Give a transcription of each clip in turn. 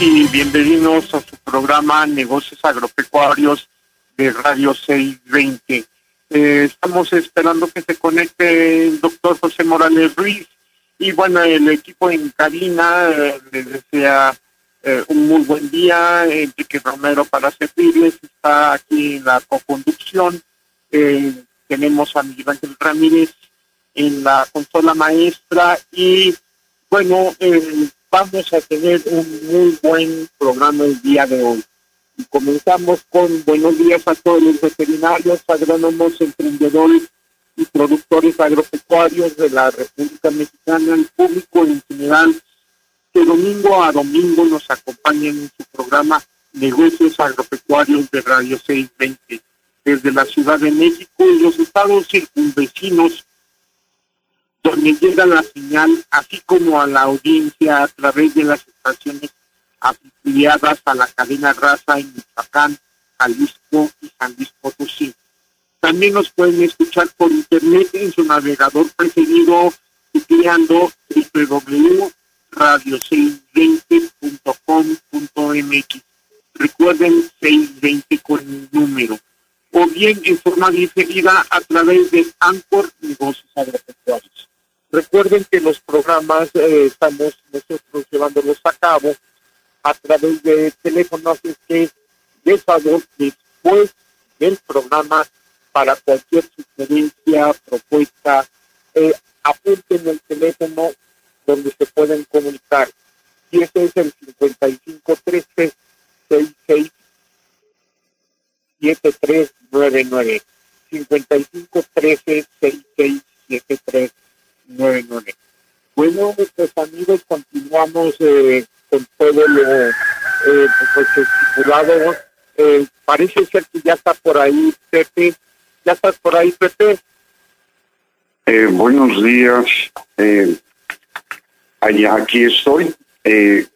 Y bienvenidos a su programa Negocios Agropecuarios de Radio 620. Eh, estamos esperando que se conecte el doctor José Morales Ruiz y bueno, el equipo en cabina eh, les desea eh, un muy buen día. Enrique Romero para servirles está aquí en la co-conducción. tenemos a Miguel Ángel Ramírez en la consola maestra y bueno, vamos a tener un muy buen programa el día de hoy. Y comenzamos con buenos días a todos los veterinarios, agrónomos, emprendedores y productores agropecuarios de la República Mexicana, el público en general, que domingo a domingo nos acompañan en su programa Negocios Agropecuarios de Radio 620 desde la Ciudad de México y los estados circunvecinos donde llega la señal, así como a la audiencia a través de las estaciones afiliadas a la cadena raza en Michoacán, Jalisco y San Luis Potosí. También nos pueden escuchar por internet en su navegador preferido, creando www.radio620.com.mx. Recuerden 620 con el número. O bien en forma diferida a través de Anchor Negocios Agropecuarios. Recuerden que los programas eh, estamos nosotros llevándolos a cabo a través de teléfonos, así que de favor, después del programa, para cualquier sugerencia, propuesta, eh, apunten el teléfono donde se pueden comunicar. Y ese es el 5513 66 7399. 5513 6673 bueno, nuestros amigos, continuamos eh, con todo lo eh, pues, estipulado. Eh, parece ser que ya está por ahí, Pepe. ¿Ya estás por ahí, Pepe? Eh, buenos días. Eh, allá, aquí estoy. Eh,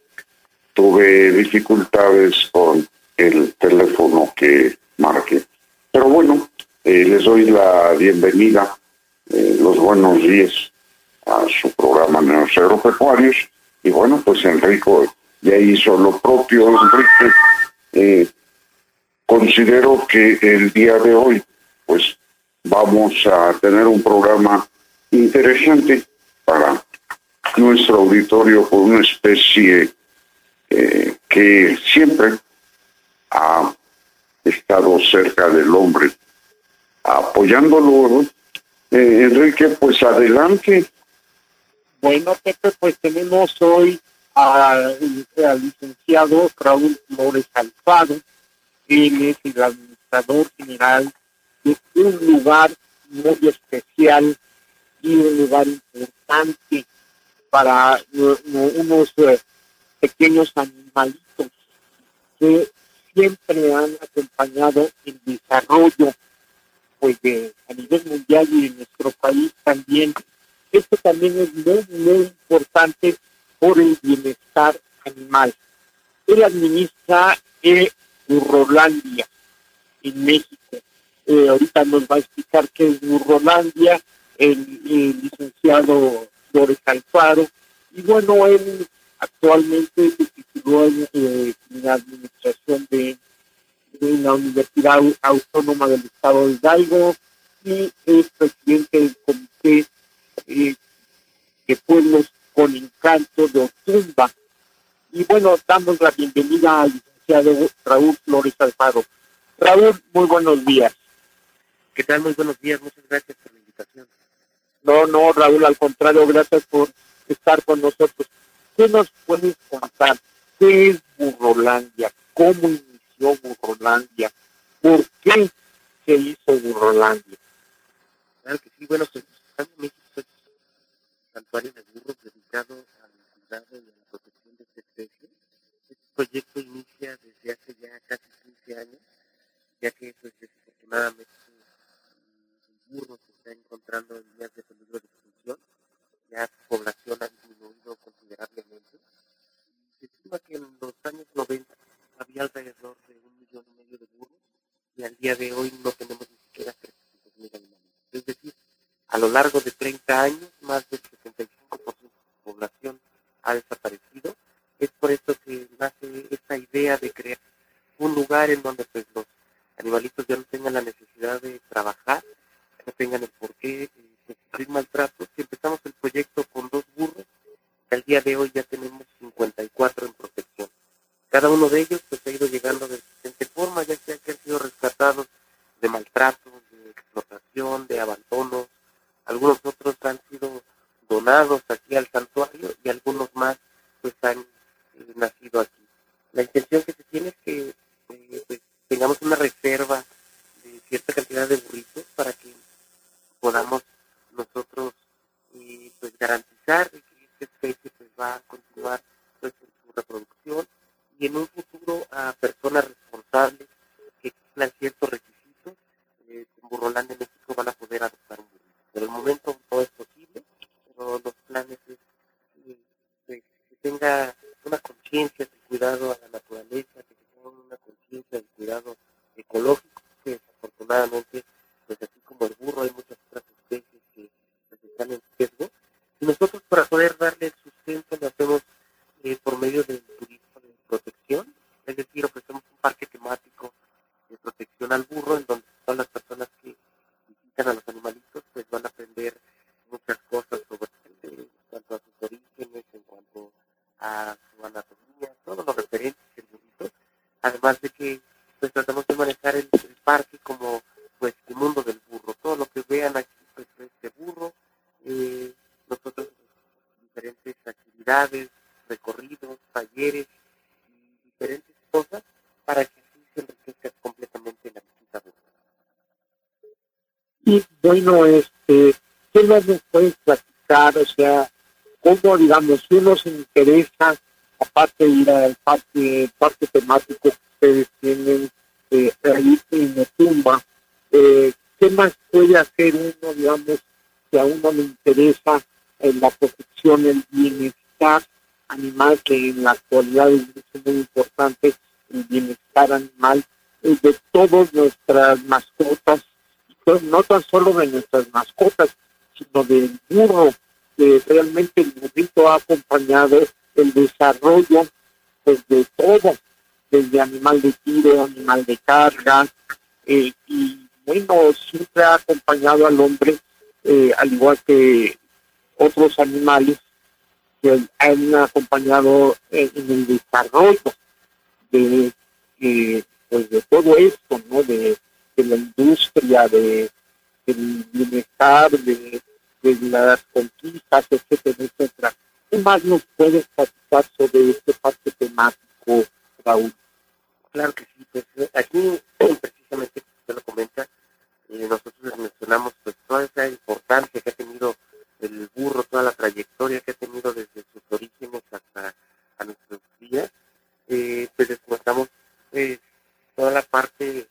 tuve dificultades con el teléfono que marqué. Pero bueno, eh, les doy la bienvenida, los buenos días a su programa Neos Agropecuarios. Y bueno, pues Enrico ya hizo lo propio, Enrique. Eh, considero que el día de hoy, pues vamos a tener un programa interesante para nuestro auditorio con una especie eh, que siempre ha estado cerca del hombre, apoyándolo. Eh, Enrique, pues adelante. Bueno, Pepe, pues tenemos hoy al, licenciado Raúl Flores Alfaro. Él es el administrador general de un lugar muy especial y un lugar importante para unos eh, pequeños animalitos que siempre han acompañado el desarrollo pues de, a nivel mundial y en nuestro país también. Esto también es muy, muy importante por el bienestar animal. Él administra eh, Burrolandia en México. Eh, ahorita nos va a explicar qué es Burrolandia, el, licenciado Flores Alfaro. Y bueno, él actualmente se tituló en, eh, la administración de, la Universidad Autónoma del Estado de Hidalgo y es presidente del Comité eh, de Pueblos con Encanto de Otumba. Y bueno, damos la bienvenida al licenciado Raúl Flores Alfaro. Raúl, muy buenos días. ¿Qué tal? Muy buenos días, muchas gracias por la invitación. No, no, Raúl, al contrario, gracias por estar con nosotros. ¿Qué nos puedes contar? ¿Qué es Burrolandia? ¿Cómo inició Burrolandia? ¿Por qué se hizo Burrolandia? Claro que sí, bueno, pues México santuario de burros dedicado al cuidado y a la protección de esta especie. Este proyecto inicia desde hace ya casi 15 años, ya que pues, desafortunadamente el burro se está encontrando en vías de peligro de extinción, ya su población ha disminuido considerablemente. Se estima que en los años 90 había alrededor de un millón y medio de burros y al día de hoy no tenemos ni siquiera 300 mil animales. Es decir, a lo largo de 30 años, más del 75% de de crear un lugar en donde pues, los animalitos ya no tengan la necesidad de trabajar, no tengan el por qué eh, sufrir maltratos. Y empezamos el proyecto con dos burros, al día de hoy ya tenemos 54 en protección. Cada uno de ellos están en riesgo. Nosotros para poder bueno, este, ¿qué más nos puedes platicar? O sea, cómo, digamos, si uno se interesa, aparte de ir al parque, parque temático que ustedes tienen eh, ahí en Otumba, eh, ¿qué más puede hacer uno, digamos, si a uno le interesa en la protección, el bienestar animal, que en la actualidad es muy importante, el bienestar animal eh, de todas nuestras mascotas, no tan solo de nuestras mascotas, sino del burro, que realmente el burrito ha acompañado el desarrollo pues, de todo, desde animal de tiro, animal de carga, eh, y bueno, siempre ha acompañado al hombre, eh, al igual que otros animales que han acompañado en, en el desarrollo de, eh, pues de todo esto, ¿no? De, de la industria, de, del bienestar, de, de las conquistas, etcétera, etcétera. ¿Qué más nos puedes platicar sobre este parte temático, Raúl? Claro que sí, pues eh, aquí precisamente usted lo comenta, eh, nosotros mencionamos pues toda esa importancia que ha tenido el burro, toda la trayectoria que ha tenido desde sus orígenes hasta a nuestros días, eh, pues descontamos eh, toda la parte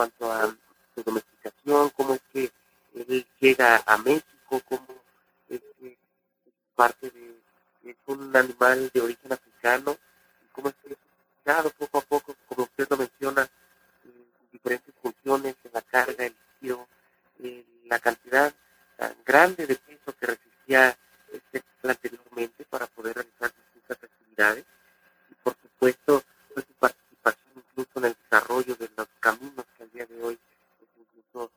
cuanto a su domesticación, cómo es que él llega a México, cómo es que es parte de, es un animal de origen africano, y cómo es que es claro, poco a poco, como usted lo menciona, en diferentes funciones, en la carga, el giro, eh, la cantidad tan grande de peso que resistía este anteriormente para poder realizar distintas actividades y por supuesto pues, su participación incluso en el desarrollo de los caminos que al día de hoy pues, incluso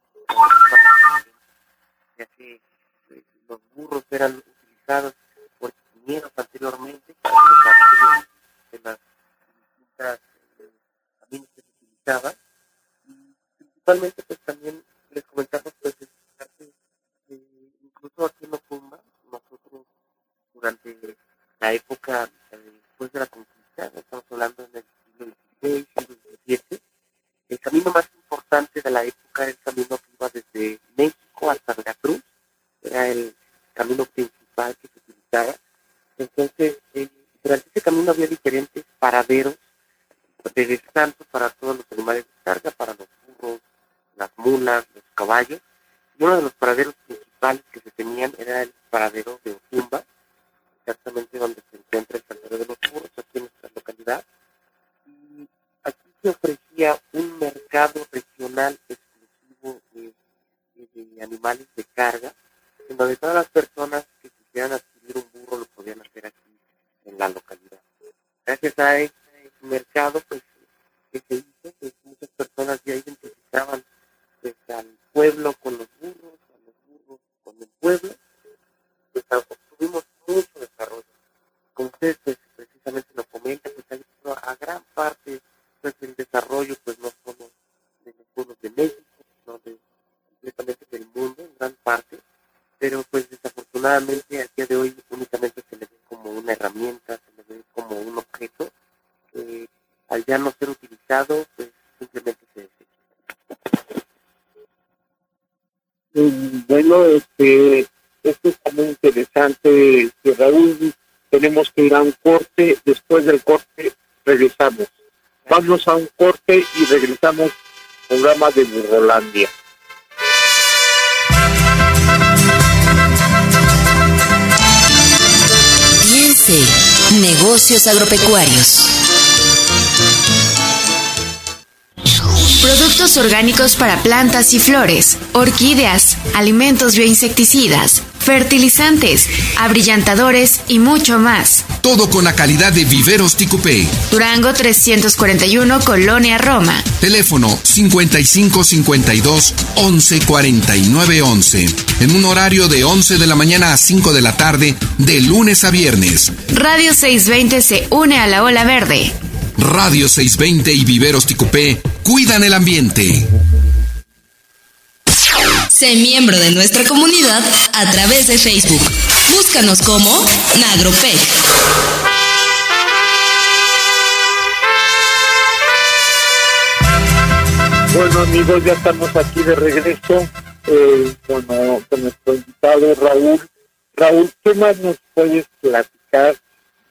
ya que pues, los burros eran utilizados por ingenieros anteriormente de las distintas eh, caminos que se utilizaban. Y principalmente pues también les comentamos pues incluso aquí en Ocumba, nosotros durante la época eh, después de la conquista, estamos hablando en el siglo El camino más importante de la época era el camino que iba desde México hasta Veracruz, era el camino principal que se utilizaba. Entonces, eh, durante ese camino había diferentes paraderos de descanso para todos los animales de carga, para los burros, las mulas, los caballos, y uno de los paraderos Vamos a un corte y regresamos al programa de Burrolandia. Piense, negocios agropecuarios. Productos orgánicos para plantas y flores, orquídeas, alimentos bioinsecticidas, fertilizantes, abrillantadores y mucho más. Todo con la calidad de Viveros Ticupé. Durango 341, Colonia Roma. Teléfono 5552 11 49 11. En un horario de 11 de la mañana a 5 de la tarde, de lunes a viernes. Radio 620 se une a la ola verde. Radio 620 y Viveros Ticupé cuidan el ambiente. Sé miembro de nuestra comunidad a través de Facebook. Búscanos como Nagropec. Bueno amigos, ya estamos aquí de regreso eh, con, nuestro invitado Raúl. Raúl, ¿qué más nos puedes platicar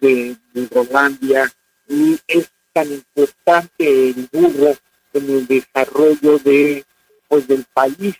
de, de y es tan importante el burro en el desarrollo de pues del país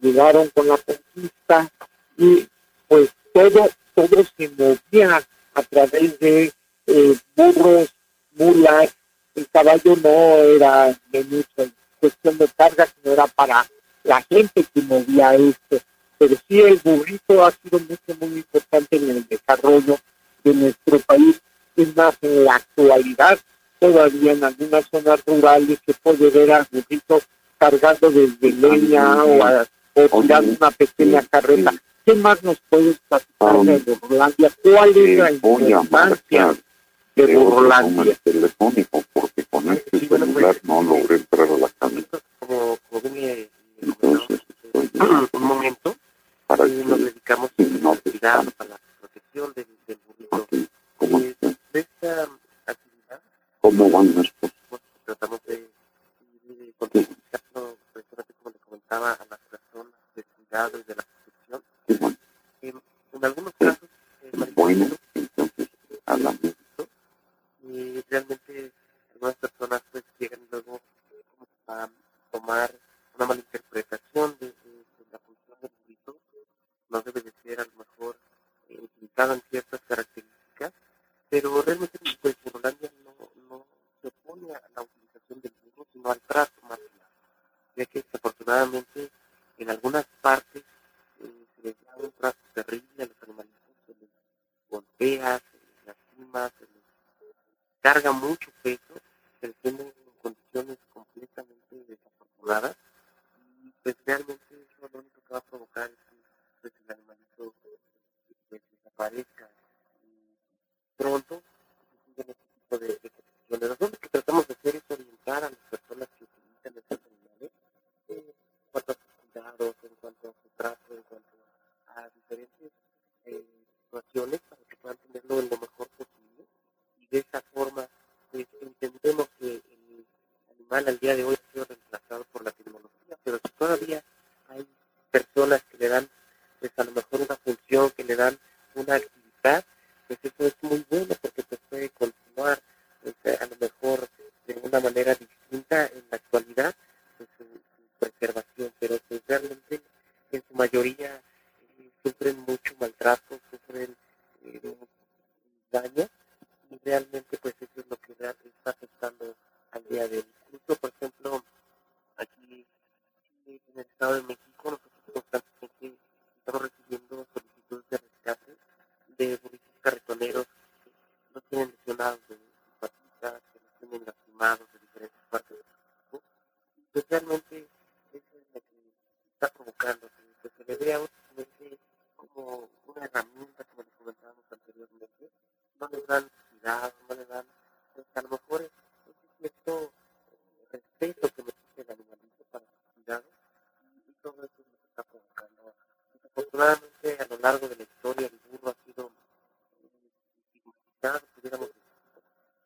llegaron con la conquista y pues todo todo se movía a través de eh, burros mulas. El caballo no era de mucha cuestión de carga sino era para la gente que movía esto. Pero sí el burrito ha sido mucho muy importante en el desarrollo de nuestro país. Es más, en la actualidad, todavía en algunas zonas rurales se puede ver a burritos cargando desde leña o, a, o tirando una pequeña carreta. ¿Qué más nos puedes platicar de Burrolandia? ¿Cuál es la importancia de Burrolandia? telefónico, porque con este celular no logré entrar a la cámara. Como, como bien Entonces, un momento, para nos dedicamos a la protección del, del burrito. ¿Cómo, eh, esta actividad, ¿Cómo van pues, tratamos de como le comentaba, a las personas del cuidado y de la protección. Sí, en, algunos casos, eh, bueno, entonces hablamos de esto y realmente algunas personas pues llegan luego a tomar una malinterpretación de, de, la función del rito, no debe de ser a lo mejor eh, en ciertas características, pero realmente pues, en Holanda no, no se opone a la utilización del mismo, sino al trato más ya que desafortunadamente en algunas partes un trato terrible a los animalitos, se les golpea, se les lastima, se les carga mucho peso, se les tiene en condiciones completamente desafortunadas. Y pues realmente eso lo único que va a provocar es que pues, el animalito pues, desaparezca. Pronto este tipo de, de Nosotros lo que tratamos de hacer es orientar a las personas a diferentes eh, situaciones para que puedan tenerlo en lo mejor posible. Y de esa forma, pues, entendemos que el animal al día de hoy ha sido reemplazado por la tecnología, pero si todavía hay personas que le dan, pues a lo mejor una función, que le dan una actividad, pues eso es muy bueno porque se puede continuar pues, a lo mejor de una manera distinta en la actualidad pues, su, su preservación, pero pues realmente en su mayoría eh, sufren mucho maltrato, sufren eh, daño y realmente pues eso es lo que está afectando al día de hoy. Incluso, por ejemplo, aquí en el Estado de México nosotros constantemente estamos recibiendo solicitudes de rescate de burritos carretoneros que no tienen lesionados de sus patitas, que no tienen lastimados de diferentes partes del cuerpo. Especialmente eso es lo que está provocando que, que se le vea únicamente como una herramienta, como les comentábamos anteriormente, no les dan cuidado, no le dan, pues a lo mejor es, es cierto respeto que necesita el animalito para su cuidado y, y todo eso es lo que está provocando. Desafortunadamente, a lo largo de la historia, el burro ha sido significado, pudiéramos decir,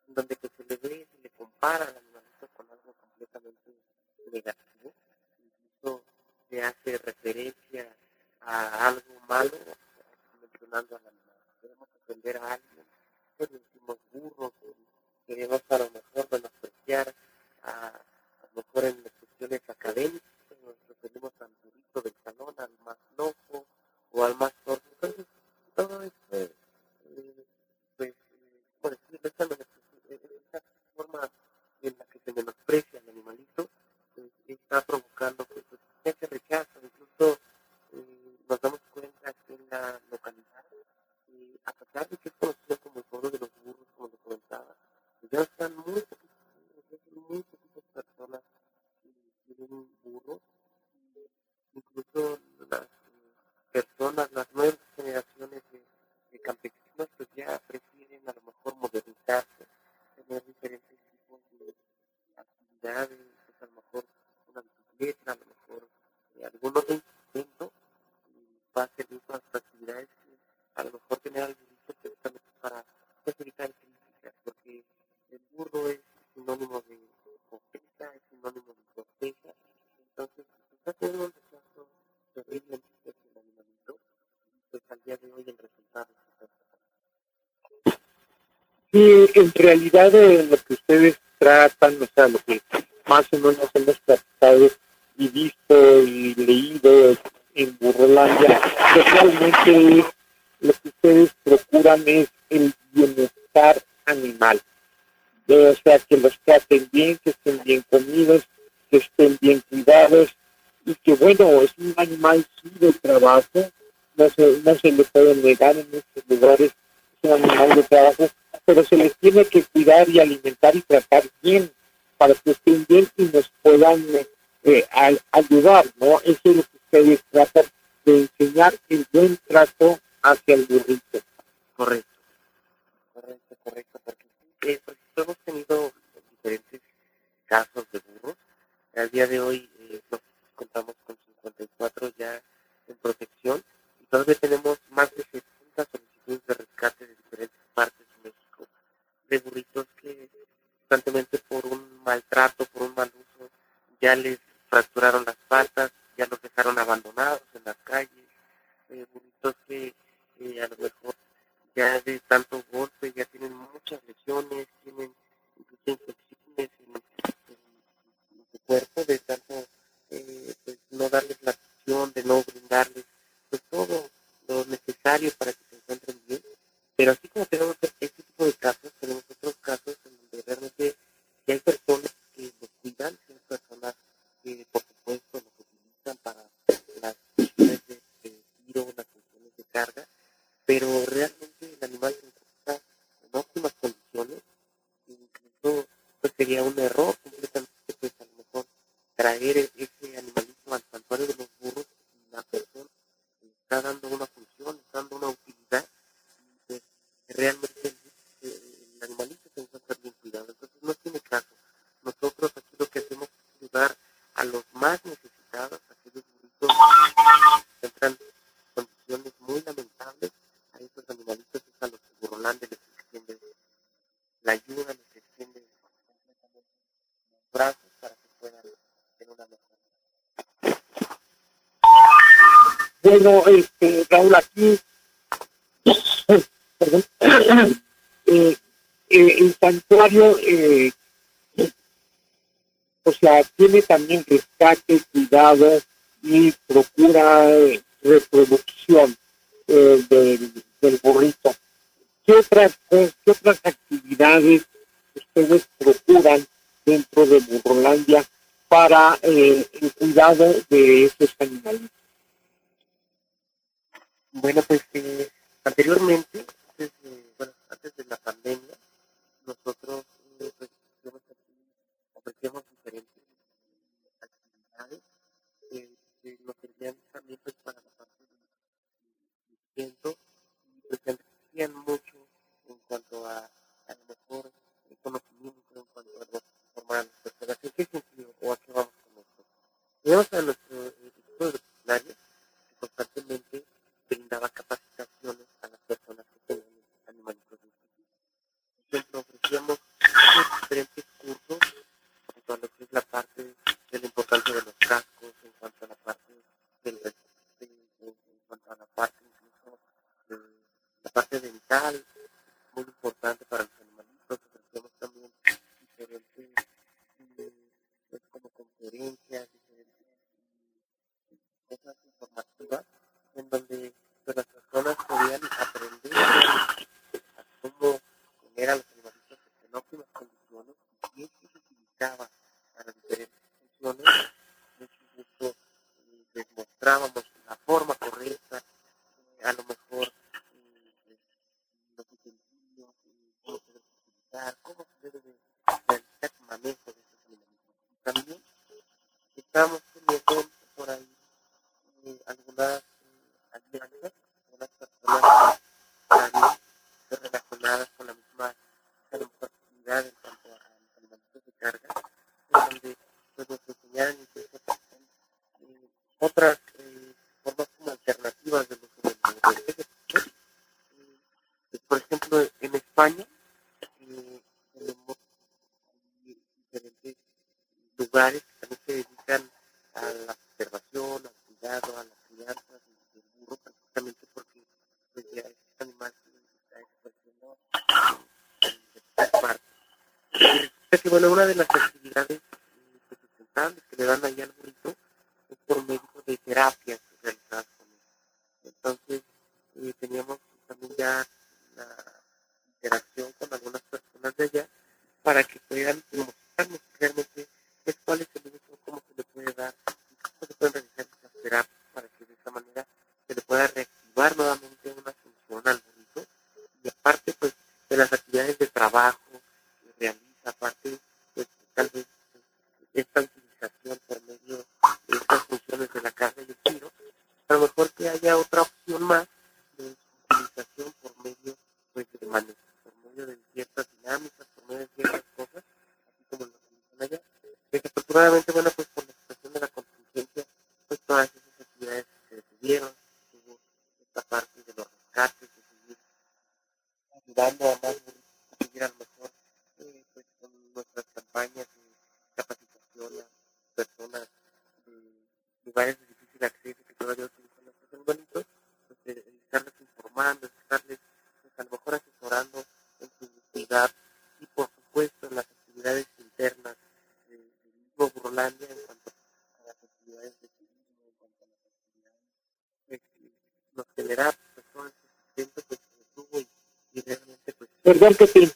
en donde que se le ve, se le compara al animalito con algo completamente negativo, incluso se hace referencia a algo malo mencionando al animal. Queremos ofender a alguien, pues le decimos burro, queremos a lo mejor menospreciar a, a lo mejor en cuestiones académicas, en realidad eh, lo que ustedes tratan, o sea, lo que más o menos hemos tratado y visto y leído en Burrolandia, que realmente lo que ustedes procuran es el bienestar animal. O sea, que los traten bien, que estén bien comidos, que estén bien cuidados y que, bueno, es un animal sí de trabajo, no se, no se le puede negar en estos lugares, es un animal de trabajo, pero se les tiene que cuidar y alimentar y tratar bien para que estén bien y nos puedan eh, ayudar, ¿no? Eso es lo que ustedes tratan de enseñar el buen trato hacia el burrito. Correcto, correcto, correcto, porque eh, pues, hemos tenido diferentes casos de burros. Al día de hoy eh, nos contamos con 54 ya en protección y todavía tenemos más de 70 solicitudes de rescate de diferentes de burritos que constantemente por un maltrato, por un mal uso, ya les fracturaron las patas, ya los dejaron abandonados en las calles, eh, burritos que a lo mejor ya de tanto golpe ya tienen muchas lesiones, tienen incluso infecciones en su cuerpo de tanto eh, pues no darles la atención, de no brindarles pues todo lo necesario para que se encuentren bien. Pero así como tenemos este tipo de casos, tenemos otros casos en donde realmente hay personas que los cuidan, hay personas que por supuesto los utilizan para las funciones de, de tiro, las funciones de carga, pero realmente el animal se en óptimas condiciones, incluso pues sería un error completamente pues a lo mejor traer ese también rescate, cuidado y procura eh, reproducción eh, del, del, burrito. ¿Qué otras, ¿Qué otras actividades ustedes procuran dentro de Burrolandia para eh, el cuidado de esos animales?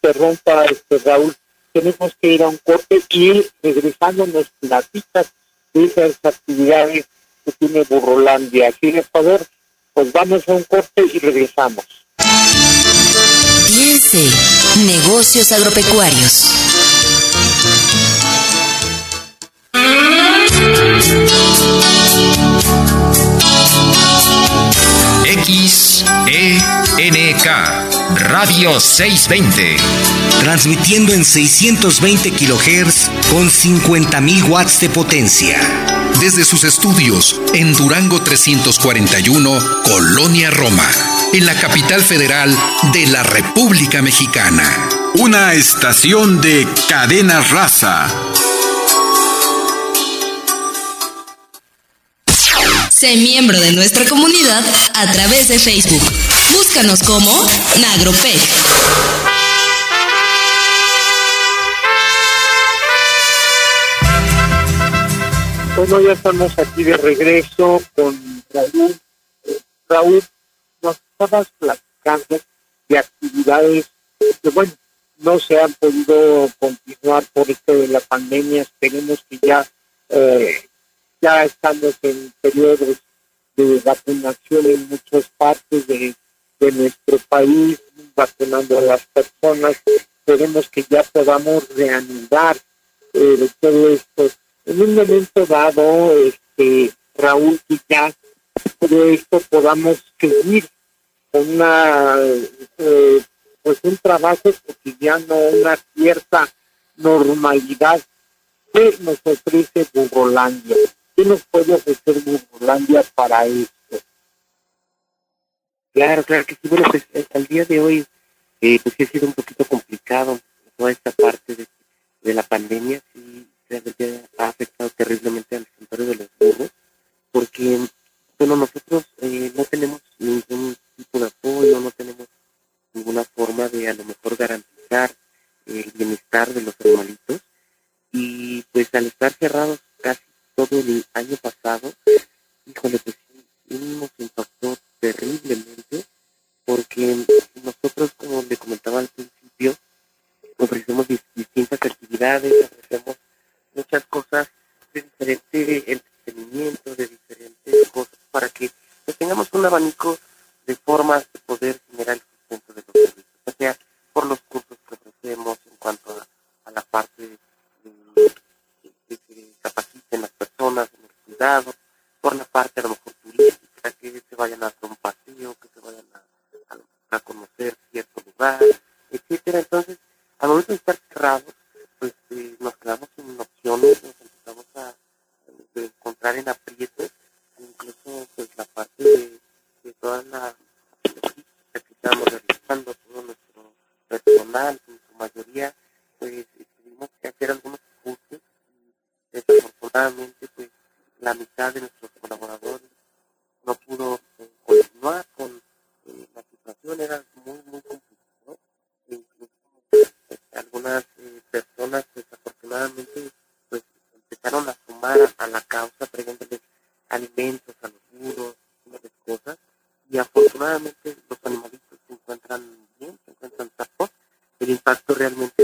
interrumpa, este, Raúl. Tenemos que ir a un corte y regresando nos platicas de esas actividades que tiene Burrolandia. ¿Quieres saber? Pues vamos a un corte y regresamos. Piense, negocios agropecuarios. Radio 620. Transmitiendo en 620 kHz con 50.000 watts de potencia. Desde sus estudios en Durango 341, Colonia Roma, en la capital federal de la República Mexicana. Una estación de cadena raza Sé miembro de nuestra comunidad a través de Facebook. Búscanos como Nagropec. Bueno, ya estamos aquí de regreso con Raúl. Raúl, nos estabas platicando de actividades que, bueno, no se han podido continuar por esto de la pandemia. Esperemos que ya eh, ya estamos en periodos de vacunación en muchas partes de, nuestro país, vacunando a las personas. Esperemos que ya podamos reanudar eh, todo esto. En un momento dado, este Raúl, ya todo esto podamos seguir con una eh, pues un trabajo cotidiano, una cierta normalidad que nos ofrece Burrolandia. ¿Qué nos puede ofrecer Burbulandia para esto? Claro, claro que sí. Bueno, pues eh, al día de hoy, eh, pues sí ha sido un poquito complicado toda esta parte de, de la pandemia. Sí, realmente ha afectado terriblemente al santuario de los burros, porque, bueno, nosotros eh, no tenemos ningún tipo de apoyo, no tenemos ninguna forma de a lo mejor garantizar el bienestar de los animalitos. Y pues al estar cerrados casi todo el año pasado, híjole, pues sí, nos impactó terriblemente porque nosotros, como le comentaba al principio, ofrecemos distintas actividades, ofrecemos muchas cosas de diferente entretenimiento, de diferentes cosas, para que pues, tengamos un abanico de formas de poder generar el sustento de los servicios, o sea, por los cursos que ofrecemos en cuanto a, a la parte de que se capaciten las personas en el cuidado, por la parte a lo mejor turística, que se vayan a hacer un paseo, que se vayan a, conocer cierto lugar, etcétera. Entonces, al momento de estar cerrados, pues eh, nos quedamos sin opciones, nos empezamos a encontrar en aprietos, incluso pues la parte de, de toda la que estamos realizando, todo nuestro personal, en su mayoría, pues tuvimos que hacer algunos ajustes desafortunadamente pues la mitad de nuestros colaboradores no pudo eh, continuar con eh, la situación, era muy, muy complicado. Pues, algunas eh, personas desafortunadamente pues empezaron a sumar a, la causa trayéndoles alimentos a los muros, cosas, y afortunadamente los animalitos se encuentran bien, se encuentran tapos. El impacto realmente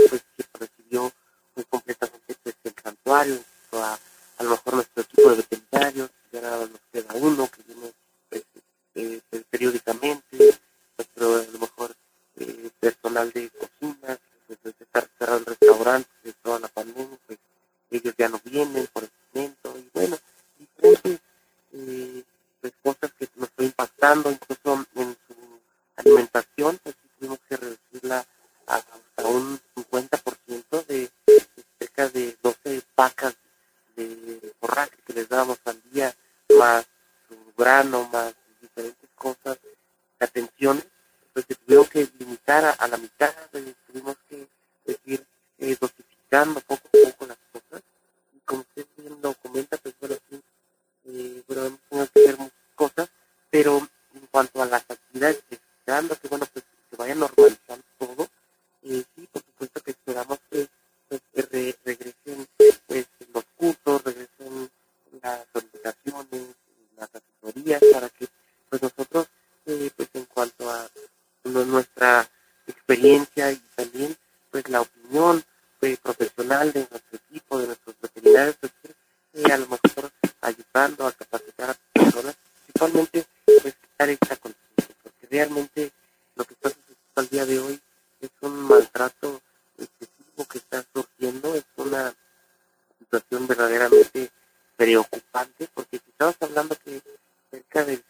realmente lo que está sucediendo al día de hoy es un maltrato excesivo que está surgiendo, es una situación verdaderamente preocupante, porque si estabas hablando que cerca del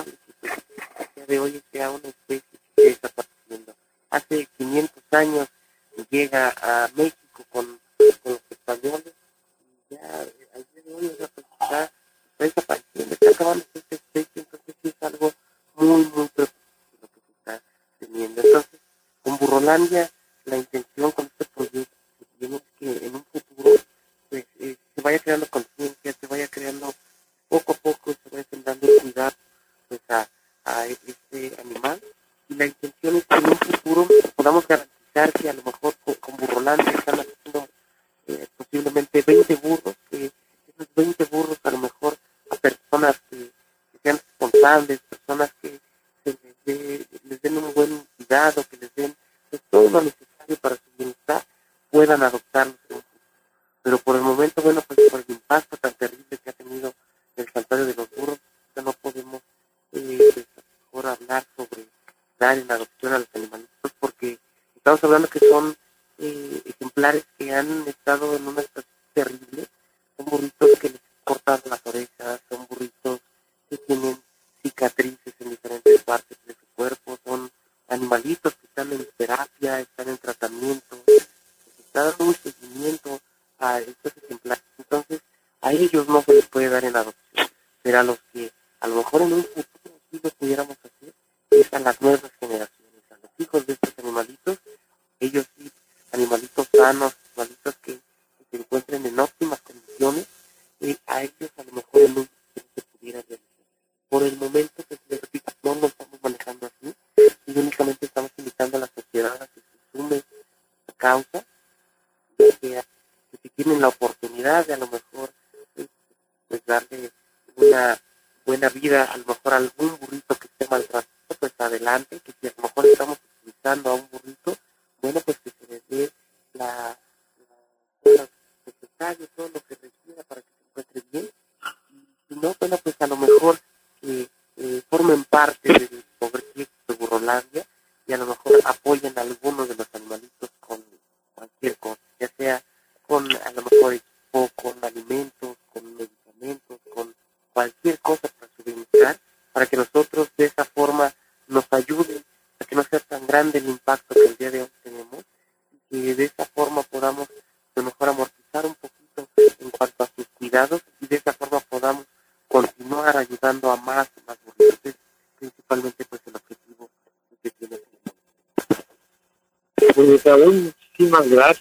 que día de hoy sea una especie que está partiendo. Hace 500 años llega a México con, con los españoles y ya al día de hoy o sea, pues, está, está, desapareciendo, está acabando esta especie, entonces sí es algo muy, muy preocupante lo que se está teniendo. Entonces, con Burrolandia ciudadanos malitos que, que, se encuentren en óptimas condiciones, eh, a ellos a lo mejor el uso se pudiera realizar. Por el momento, pues, que se repito, no lo estamos manejando así y únicamente estamos invitando a la sociedad a que se sume a causa, de que, que si tienen la oportunidad de a lo mejor eh, pues darle una buena vida al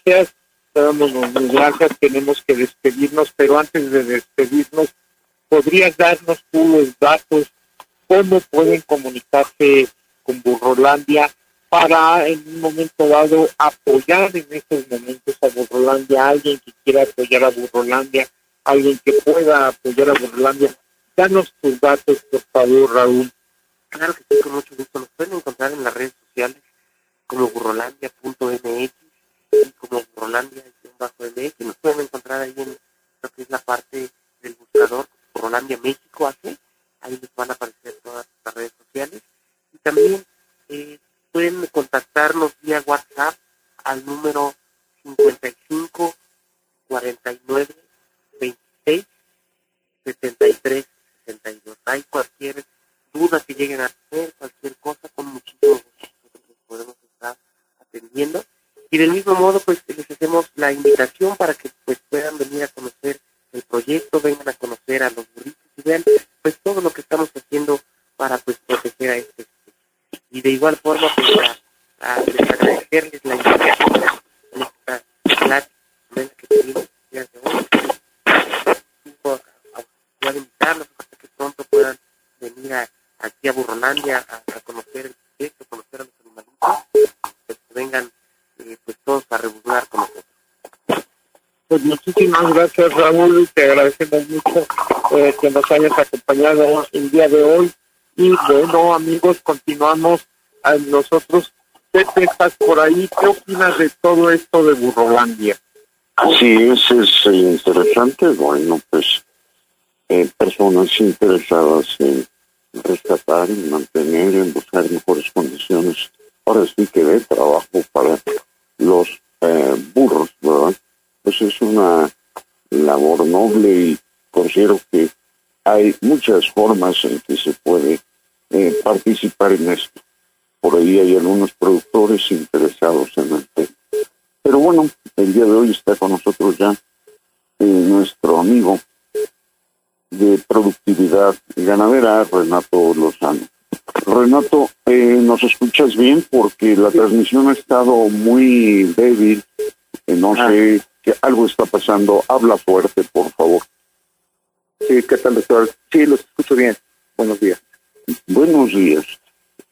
gracias. Damos las gracias, tenemos que despedirnos, pero antes de despedirnos, ¿podrías darnos tú datos? ¿Cómo pueden comunicarse con Burrolandia para en un momento dado apoyar en estos momentos a Burrolandia, alguien que quiera apoyar a Burrolandia, alguien que pueda apoyar a Burrolandia? Danos tus datos, por favor, Raúl. Claro que sí, con mucho gusto. Nos pueden encontrar en las redes sociales como burrolandia.mx como Rolandia bajo el Corolandia-MX. Nos pueden encontrar ahí en lo que es la parte del buscador Corolandia México hace. Ahí les van a aparecer todas las redes sociales. Y también eh, pueden contactarnos vía WhatsApp al número 55 49 26 73 62. Hay cualquier duda que lleguen a tener, cualquier cosa, con muchísimo gusto nosotros podemos estar atendiendo. Y del mismo modo, pues les hacemos la invitación para que pues puedan venir a conocer el proyecto, vengan a conocer a los burritos y vean pues todo lo que estamos haciendo para pues proteger a este y de igual forma pues a, a agradecerles la invitación en esta plática que tuvimos el de hoy. A, a, invitarlos para que pronto puedan venir a, aquí a Burrolandia a, a conocer el proyecto, conocer a los animalitos, pues que vengan eh, pues todos a rebular con nosotros. Pues muchísimas gracias Raúl, te agradecemos mucho eh, que nos hayas acompañado el día de hoy. Y bueno amigos, continuamos a nosotros. Pepe, estás por ahí, ¿qué opinas de todo esto de Burrolandia? Sí, es, es interesante. Bueno, pues eh, personas interesadas en rescatar, en mantener, en buscar mejores condiciones. Ahora sí que de trabajo para los eh, burros, ¿verdad? Pues es una labor noble y considero que hay muchas formas en que se puede eh, participar en esto. Por ahí hay algunos productores interesados en el tema. Pero bueno, el día de hoy está con nosotros ya eh, nuestro amigo de productividad ganadera, Renato Lozano. Renato, eh, ¿nos escuchas bien? Porque la transmisión ha estado muy débil. Eh, no ah. sé, que algo está pasando. Habla fuerte, por favor. Sí, ¿qué tal, doctor? Sí, los escucho bien. Buenos días. Buenos días.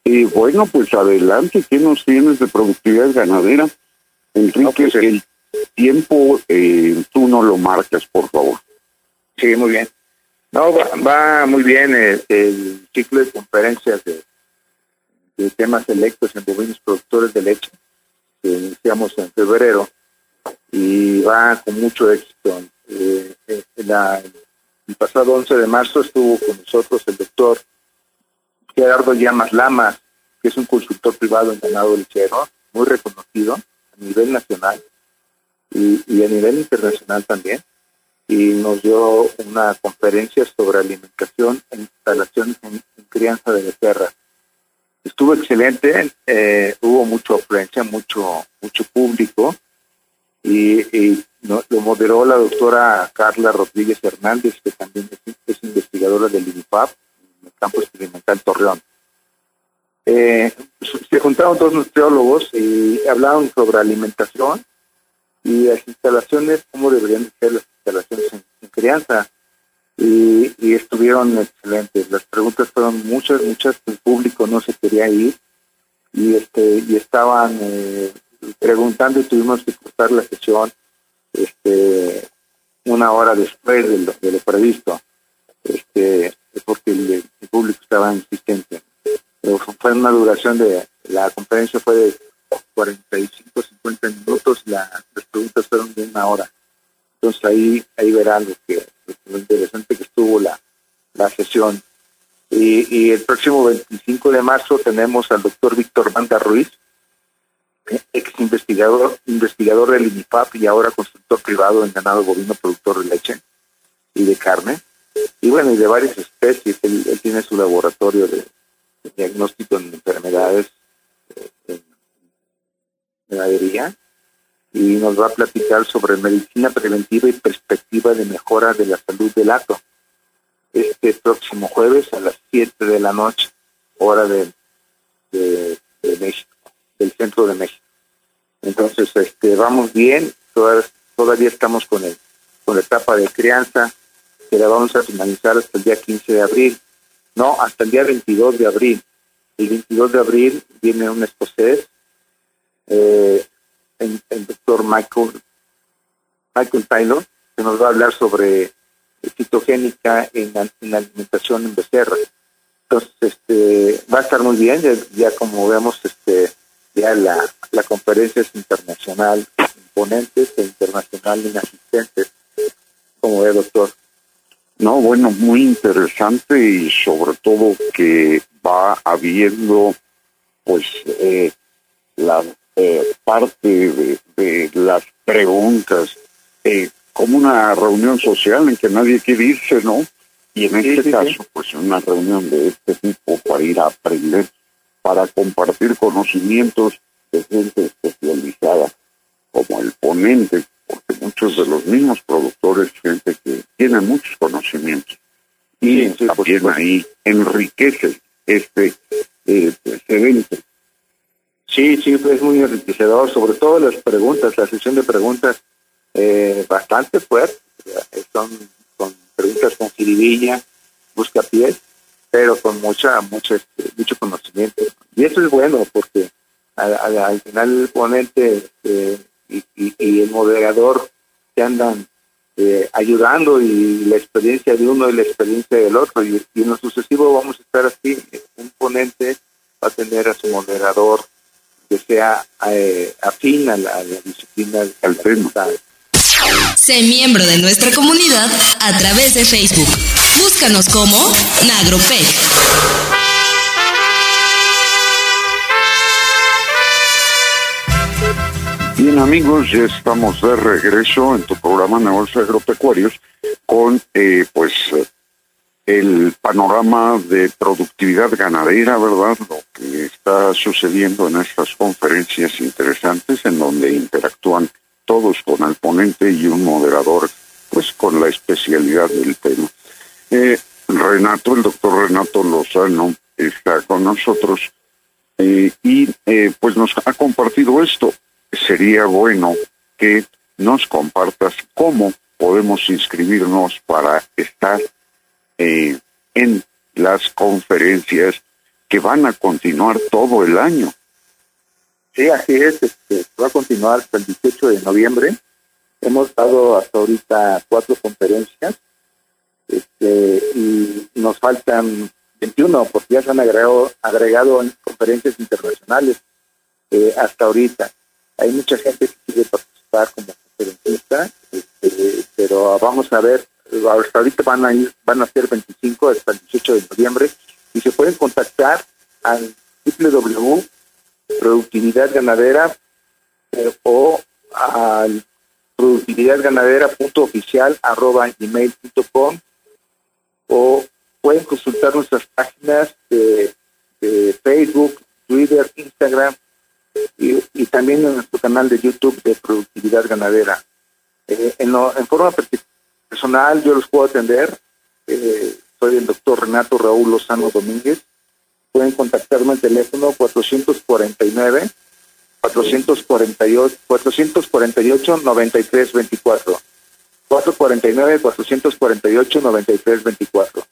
Y bueno, pues adelante, ¿qué nos tienes de productividad ganadera? Enrique, el tiempo eh, tú no lo marcas, por favor. Sí, muy bien. No, va, muy bien el, ciclo de conferencias de, temas electos en bovinos productores de leche que iniciamos en febrero y va con mucho éxito. Eh, eh, el pasado 11 de marzo estuvo con nosotros el doctor Gerardo Llamas Lama, que es un consultor privado en ganado lechero, muy reconocido a nivel nacional y a nivel internacional también y nos dio una conferencia sobre alimentación e instalaciones en, crianza de becerras. Estuvo excelente, eh, hubo mucha afluencia, mucho, mucho público y, lo moderó la doctora Carla Rodríguez Hernández, que también es, investigadora del INIPAP, en el campo experimental Torreón. Eh, se juntaron dos nutriólogos y hablaron sobre alimentación y las instalaciones, cómo deberían ser las instalaciones en, crianza. Y, estuvieron excelentes. Las preguntas fueron muchas, muchas. El público no se quería ir y este y estaban eh, preguntando y tuvimos que cortar la sesión este una hora después de lo, de lo previsto este porque el, público estaba insistente pero fue una duración de la conferencia fue de 45, 50 minutos, la, las preguntas fueron de una hora. Entonces ahí, ahí verán lo, que, lo interesante que estuvo la, la sesión. Y, el próximo 25 de marzo tenemos al doctor Víctor Banda Ruiz, ex investigador, investigador del INIPAP y ahora constructor privado en ganado bovino productor de leche y de carne. Y bueno, y de varias especies. Él, tiene su laboratorio de, diagnóstico en enfermedades eh, ganadería y nos va a platicar sobre medicina preventiva y perspectiva de mejora de la salud del ato. Este próximo jueves a las 7 de la noche, hora de, de, México, del centro de México. Entonces, este, vamos bien, todavía estamos con, el, con la etapa de crianza, que la vamos a finalizar hasta el día 15 de abril. No, hasta el día 22 de abril. El 22 de abril viene un escocés eh, el, doctor Michael, Michael Taylor, que nos va a hablar sobre citogénica en la, alimentación en becerra. Entonces, este, va a estar muy bien, ya, como vemos, este, ya la, la conferencia es internacional en ponentes e internacional en asistentes, como ve doctor. No, bueno, muy interesante y sobre todo que va habiendo pues eh, la eh, parte de, de, las preguntas eh, como una reunión social en que nadie quiere irse, ¿no? Y en este caso, pues una reunión de este tipo para ir a aprender, para compartir conocimientos de gente especializada, como el ponente, porque muchos de los mismos productores, gente que tiene muchos conocimientos, y también ahí enriquece este eh, pues, evento. Sí, sí, es muy enriquecedor, sobre todo las preguntas, la sesión de preguntas eh, bastante fuerte, son con preguntas con jiribilla, busca pies, pero con mucha, mucho, este, mucho conocimiento. Y eso es bueno porque al, final el ponente eh, y, el moderador se andan eh, ayudando y la experiencia de uno y la experiencia del otro. Y, en lo sucesivo vamos a estar así. Un ponente va a tener a su moderador que sea eh, afín a la, disciplina del tema. Sé miembro de nuestra comunidad a través de Facebook. Búscanos como Nagropec. Bien amigos, ya estamos de regreso en tu programa Negocios Agropecuarios con eh, pues el panorama de productividad ganadera, ¿verdad? Lo que está sucediendo en estas conferencias interesantes en donde interactúan todos con el ponente y un moderador, pues con la especialidad del tema. Eh, Renato, el doctor Renato Lozano, está con nosotros eh, y eh, pues nos ha compartido esto. Sería bueno que nos compartas cómo podemos inscribirnos para estar en las conferencias que van a continuar todo el año. Sí, así es, este, va a continuar hasta el 18 de noviembre. Hemos dado hasta ahorita cuatro conferencias este, y nos faltan 21 porque ya se han agregado, agregado en conferencias internacionales eh, hasta ahorita. Hay mucha gente que quiere participar como conferencista, este, pero vamos a ver, hasta ahorita van a ir, van a ser 25 hasta el 18 de noviembre y se pueden contactar al www productividad ganadera eh, o al productividadganadera.oficial arroba gmail.com o pueden consultar nuestras páginas de, Facebook, Twitter, Instagram y, también en nuestro canal de YouTube de Productividad Ganadera. Eh, en, en, forma personal yo los puedo atender. Eh, soy el doctor Renato Raúl Lozano Domínguez. Pueden contactarme al teléfono 449 448 448 9324 449 448 9324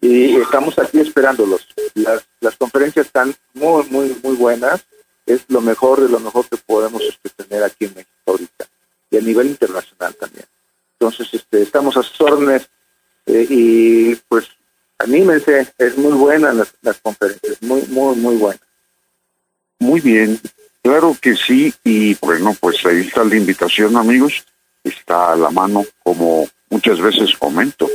y estamos aquí esperándolos. Las, las conferencias están muy muy muy buenas. Es lo mejor de lo mejor que podemos este, tener aquí en México ahorita. Y a nivel internacional también entonces este estamos a sus órdenes eh, y pues anímense, es muy buena las, las conferencias, muy, muy, muy buena. Muy bien, claro que sí, y bueno, pues ahí está la invitación, amigos, está a la mano, como muchas veces comento.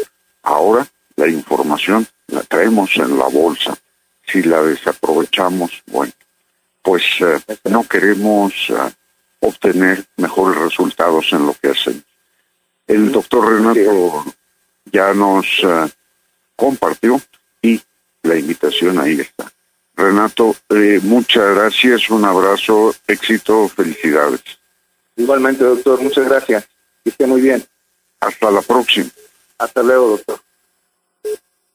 Ahora la información la traemos en la bolsa. Si la desaprovechamos, bueno, pues eh, no queremos eh, obtener mejores resultados en lo que hacemos. El doctor Renato ya nos uh, compartió y la invitación ahí está. Renato, eh, muchas gracias, un abrazo, éxito, felicidades. Igualmente, doctor, muchas gracias. Que esté muy bien. Hasta la próxima. Hasta luego, doctor.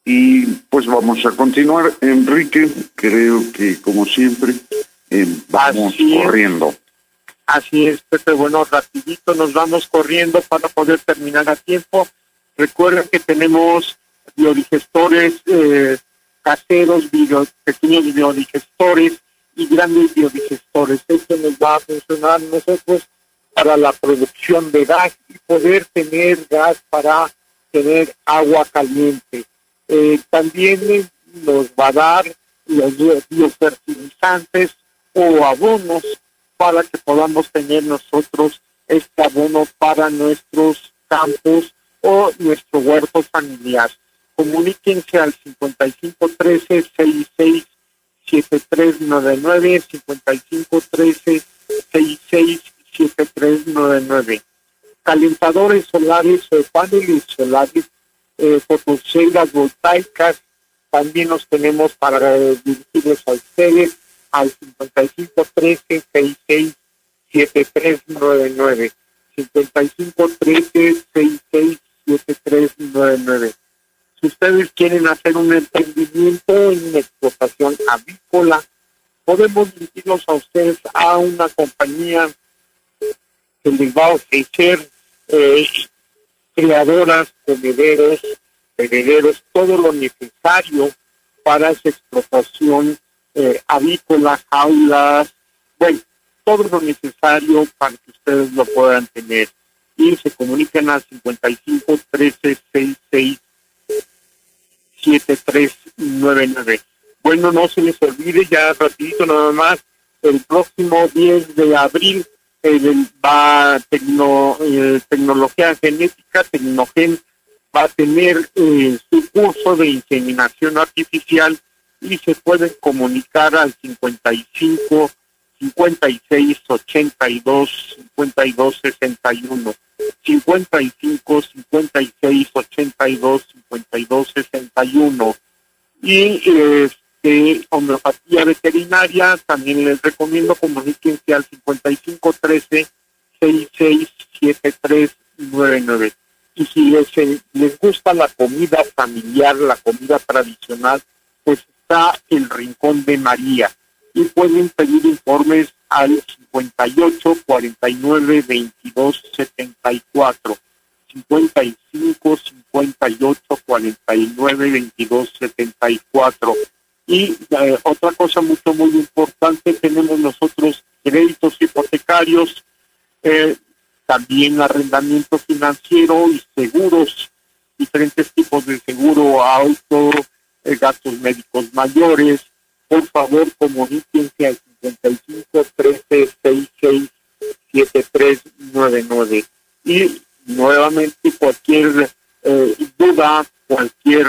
Y pues vamos a continuar. Enrique, creo que como siempre, eh, vamos corriendo. Así es, Pepe. Bueno, rapidito nos vamos corriendo para poder terminar a tiempo. Recuerden que tenemos biodigestores eh, caseros, pequeños biodigestores y grandes biodigestores. Esto nos va a funcionar nosotros para la producción de gas y poder tener gas para tener agua caliente. Eh, también nos va a dar los biofertilizantes o abonos para que podamos tener nosotros este abono para nuestros campos o nuestro huerto familiar. Comuníquense al 5513 66 7399 5513 667399 calentadores solares o paneles solares eh, fotoceldas voltaicas también los tenemos para dirigirlos a ustedes al 5513 66 7399 5513 66 7399 si ustedes quieren hacer un emprendimiento en explotación avícola, podemos dirigirnos a ustedes a una compañía que les va a ofrecer eh, creadoras, comederos, herederos, todo lo necesario para esa explotación eh, avícola, jaulas, bueno, todo lo necesario para que ustedes lo puedan tener. Y se comunican al 55 13 66 7399. Bueno, no se les olvide, ya rapidito nada más, el próximo 10 de abril va eh, tecnología genética, Tecnogen, va a tener eh, su curso de inseminación artificial y se pueden comunicar al 55 56 82 52 61 55 56 82 52 61 y este homeopatía veterinaria también les recomiendo comuníquense al 55 13 66 73 99 y si les, les gusta la comida familiar la comida tradicional pues el rincón de María y pueden pedir informes al 58 49 22 74 55 58 49 22 74 y otra cosa mucho muy importante tenemos nosotros créditos hipotecarios eh, también arrendamiento financiero y seguros diferentes tipos de seguro auto gastos médicos mayores por favor comuníquense al 55 13 66 7399 y nuevamente cualquier eh, duda, cualquier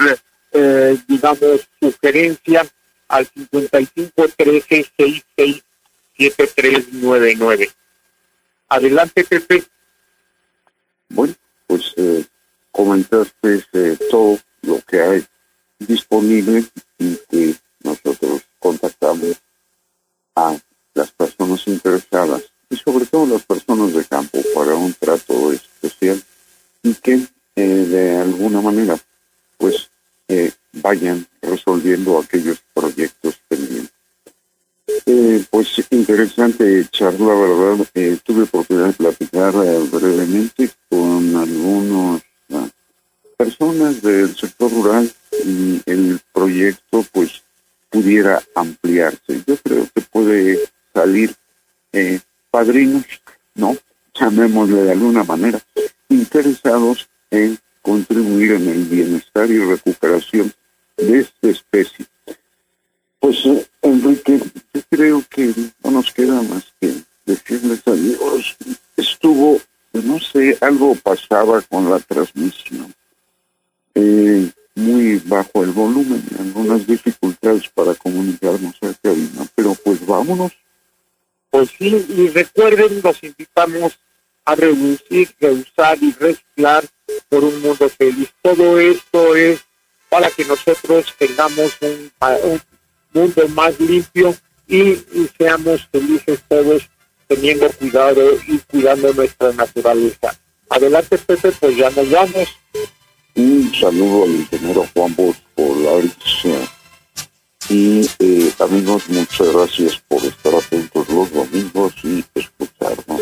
eh, digamos sugerencia al 55 13 66 7399. Adelante, Pepe. Bueno, pues eh, comentaste eh, todo lo que hay disponible y que nosotros contactamos a las personas interesadas y sobre todo las personas de campo para un trato especial y que eh, de alguna manera pues eh, vayan resolviendo aquellos proyectos pendientes. Eh, pues interesante charla, ¿verdad? tuve oportunidad de platicar brevemente con algunas ah, personas del sector rural el proyecto pues pudiera ampliarse. Yo creo que puede salir eh, padrinos, ¿no? Llamémosle de alguna manera, interesados en contribuir en el bienestar y recuperación de esta especie. Pues, eh, Enrique, yo creo que no nos queda más que decirles adiós. Estuvo, no sé, algo pasaba con la transmisión. Eh, muy bajo el volumen, algunas dificultades para comunicarnos a cabina, pero pues vámonos. Pues sí, y recuerden, los invitamos a reducir, reusar y reciclar por un mundo feliz. Todo esto es para que nosotros tengamos un, mundo más limpio y, seamos felices todos teniendo cuidado y cuidando nuestra naturaleza. Adelante, Pepe, pues ya nos vamos. Un saludo al ingeniero Juan Bosch por Y eh, amigos, muchas gracias por estar atentos los domingos y escucharnos.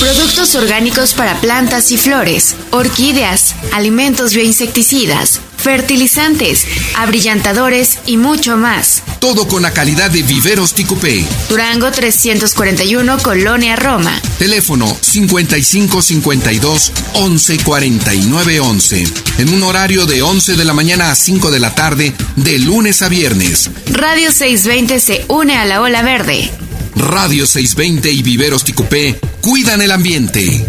Productos orgánicos para plantas y flores, orquídeas, alimentos bioinsecticidas, fertilizantes, abrillantadores y mucho más. Todo con la calidad de Viveros Ticupé. Durango 341, Colonia Roma. Teléfono 5552 1149 11. En un horario de 11 de la mañana a 5 de la tarde, de lunes a viernes. Radio 620 se une a la ola verde. Radio 620 y Viveros Ticupé cuidan el ambiente.